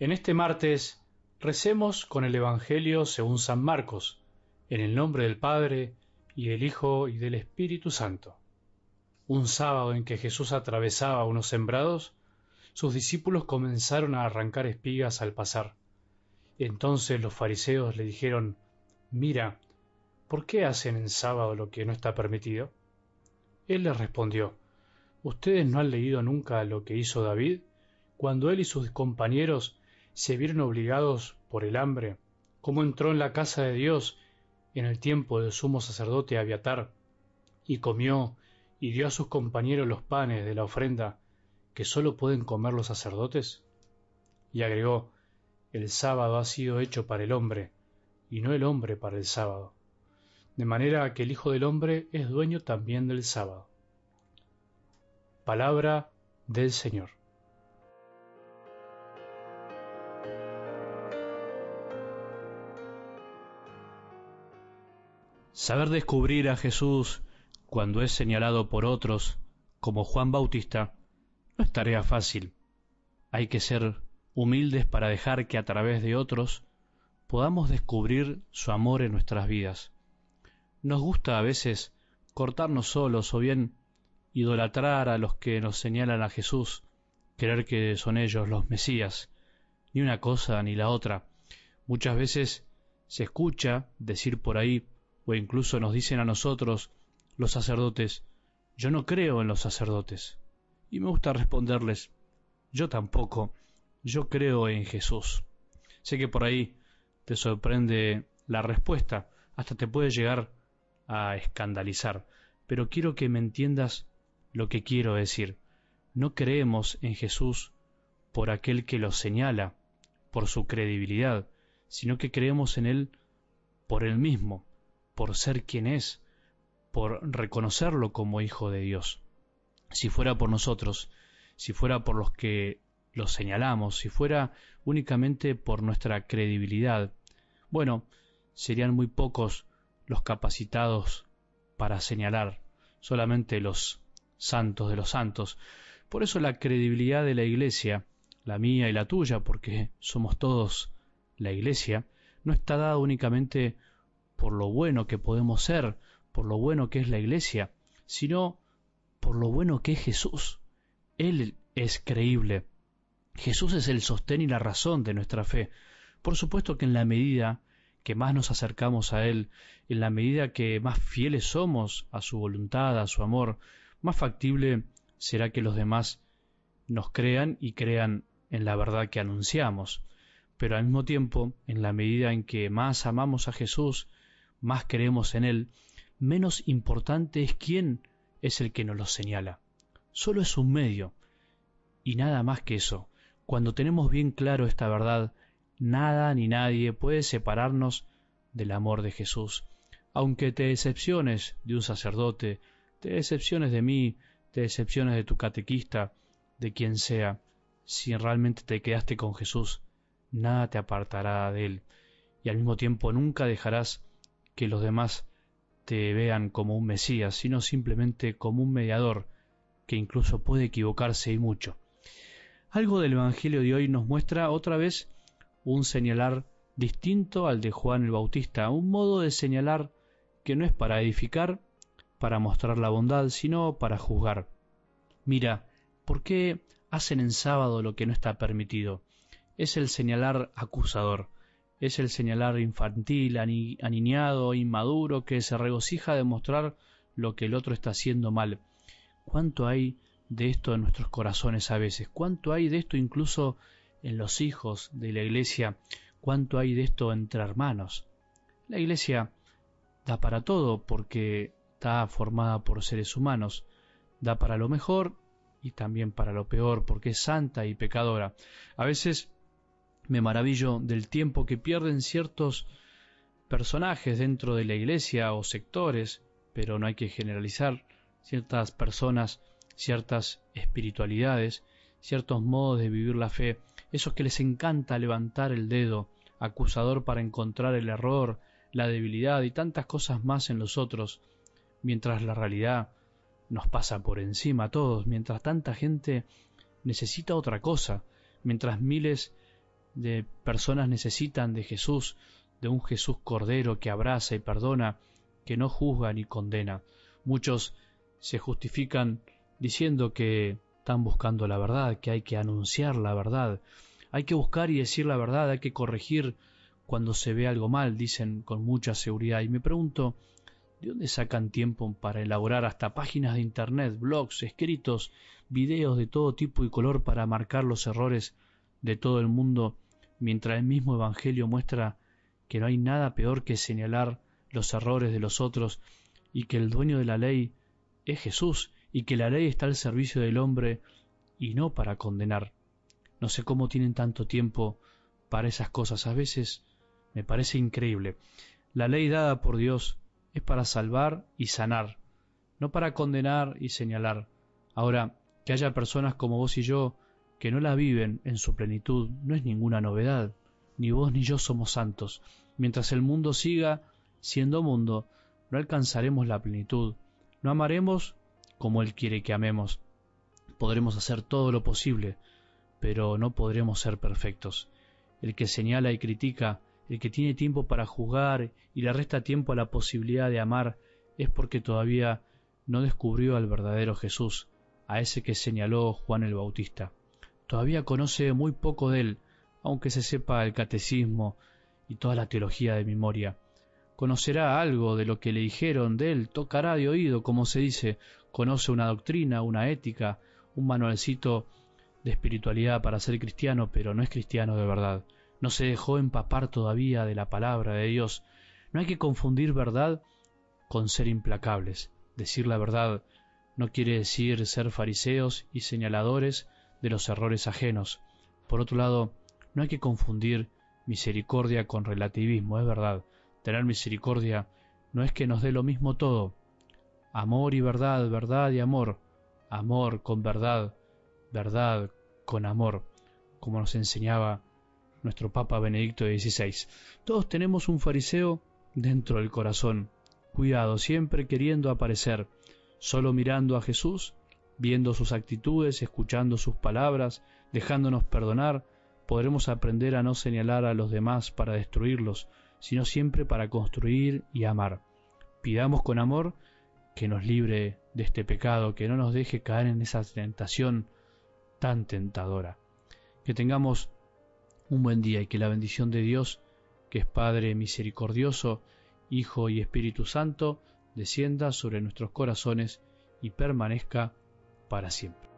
En este martes recemos con el Evangelio según San Marcos, en el nombre del Padre, y del Hijo, y del Espíritu Santo. Un sábado en que Jesús atravesaba unos sembrados, sus discípulos comenzaron a arrancar espigas al pasar. Entonces los fariseos le dijeron, Mira, ¿por qué hacen en sábado lo que no está permitido? Él les respondió, ¿Ustedes no han leído nunca lo que hizo David cuando él y sus compañeros se vieron obligados por el hambre, cómo entró en la casa de Dios en el tiempo del sumo sacerdote Abiatar, y comió y dio a sus compañeros los panes de la ofrenda que sólo pueden comer los sacerdotes? Y agregó, el sábado ha sido hecho para el hombre, y no el hombre para el sábado. De manera que el Hijo del Hombre es dueño también del sábado. Palabra del Señor. Saber descubrir a Jesús cuando es señalado por otros, como Juan Bautista, no es tarea fácil. Hay que ser humildes para dejar que a través de otros podamos descubrir su amor en nuestras vidas. Nos gusta a veces cortarnos solos o bien idolatrar a los que nos señalan a Jesús, creer que son ellos los Mesías, ni una cosa ni la otra. Muchas veces se escucha decir por ahí o incluso nos dicen a nosotros, los sacerdotes, yo no creo en los sacerdotes. Y me gusta responderles, yo tampoco, yo creo en Jesús. Sé que por ahí te sorprende la respuesta, hasta te puede llegar a escandalizar, pero quiero que me entiendas lo que quiero decir. No creemos en Jesús por aquel que lo señala, por su credibilidad, sino que creemos en Él por Él mismo, por ser quien es, por reconocerlo como Hijo de Dios. Si fuera por nosotros, si fuera por los que lo señalamos, si fuera únicamente por nuestra credibilidad, bueno, serían muy pocos los capacitados para señalar, solamente los santos de los santos. Por eso la credibilidad de la Iglesia, la mía y la tuya, porque somos todos la Iglesia, no está dada únicamente por lo bueno que podemos ser, por lo bueno que es la iglesia, sino por lo bueno que es Jesús. Él es creíble. Jesús es el sostén y la razón de nuestra fe. Por supuesto que en la medida que más nos acercamos a Él, en la medida que más fieles somos a su voluntad, a su amor, más factible será que los demás nos crean y crean en la verdad que anunciamos. Pero al mismo tiempo, en la medida en que más amamos a Jesús, más creemos en Él, menos importante es quién es el que nos lo señala. Solo es un medio. Y nada más que eso. Cuando tenemos bien claro esta verdad, nada ni nadie puede separarnos del amor de Jesús. Aunque te decepciones de un sacerdote, te decepciones de mí, te decepciones de tu catequista, de quien sea, si realmente te quedaste con Jesús, nada te apartará de él, y al mismo tiempo nunca dejarás que los demás te vean como un Mesías, sino simplemente como un mediador que incluso puede equivocarse y mucho. Algo del Evangelio de hoy nos muestra otra vez un señalar distinto al de Juan el Bautista, un modo de señalar que no es para edificar, para mostrar la bondad, sino para juzgar. Mira, ¿por qué hacen en sábado lo que no está permitido? Es el señalar acusador es el señalar infantil, aniñado, inmaduro, que se regocija de mostrar lo que el otro está haciendo mal. ¿Cuánto hay de esto en nuestros corazones a veces? ¿Cuánto hay de esto incluso en los hijos de la iglesia? ¿Cuánto hay de esto entre hermanos? La iglesia da para todo porque está formada por seres humanos, da para lo mejor y también para lo peor porque es santa y pecadora. A veces me maravillo del tiempo que pierden ciertos personajes dentro de la iglesia o sectores, pero no hay que generalizar, ciertas personas, ciertas espiritualidades, ciertos modos de vivir la fe, esos que les encanta levantar el dedo acusador para encontrar el error, la debilidad y tantas cosas más en los otros, mientras la realidad nos pasa por encima a todos, mientras tanta gente necesita otra cosa, mientras miles de personas necesitan de Jesús, de un Jesús cordero que abraza y perdona, que no juzga ni condena. Muchos se justifican diciendo que están buscando la verdad, que hay que anunciar la verdad, hay que buscar y decir la verdad, hay que corregir cuando se ve algo mal, dicen con mucha seguridad. Y me pregunto, ¿de dónde sacan tiempo para elaborar hasta páginas de internet, blogs, escritos, videos de todo tipo y color para marcar los errores de todo el mundo, mientras el mismo Evangelio muestra que no hay nada peor que señalar los errores de los otros y que el dueño de la ley es Jesús y que la ley está al servicio del hombre y no para condenar. No sé cómo tienen tanto tiempo para esas cosas. A veces me parece increíble. La ley dada por Dios es para salvar y sanar, no para condenar y señalar. Ahora, que haya personas como vos y yo que no la viven en su plenitud no es ninguna novedad. Ni vos ni yo somos santos. Mientras el mundo siga siendo mundo, no alcanzaremos la plenitud. No amaremos como Él quiere que amemos. Podremos hacer todo lo posible, pero no podremos ser perfectos. El que señala y critica, el que tiene tiempo para juzgar y le resta tiempo a la posibilidad de amar, es porque todavía no descubrió al verdadero Jesús, a ese que señaló Juan el Bautista. Todavía conoce muy poco de él, aunque se sepa el catecismo y toda la teología de memoria conocerá algo de lo que le dijeron de él, tocará de oído, como se dice, conoce una doctrina, una ética, un manualcito de espiritualidad para ser cristiano, pero no es cristiano de verdad. No se dejó empapar todavía de la palabra de Dios. No hay que confundir verdad con ser implacables. Decir la verdad no quiere decir ser fariseos y señaladores de los errores ajenos. Por otro lado, no hay que confundir misericordia con relativismo, es verdad. Tener misericordia no es que nos dé lo mismo todo. Amor y verdad, verdad y amor. Amor con verdad, verdad con amor, como nos enseñaba nuestro Papa Benedicto XVI. Todos tenemos un fariseo dentro del corazón. Cuidado, siempre queriendo aparecer, solo mirando a Jesús, viendo sus actitudes, escuchando sus palabras, dejándonos perdonar, podremos aprender a no señalar a los demás para destruirlos, sino siempre para construir y amar. Pidamos con amor que nos libre de este pecado, que no nos deje caer en esa tentación tan tentadora. Que tengamos un buen día y que la bendición de Dios, que es Padre misericordioso, Hijo y Espíritu Santo, descienda sobre nuestros corazones y permanezca para siempre.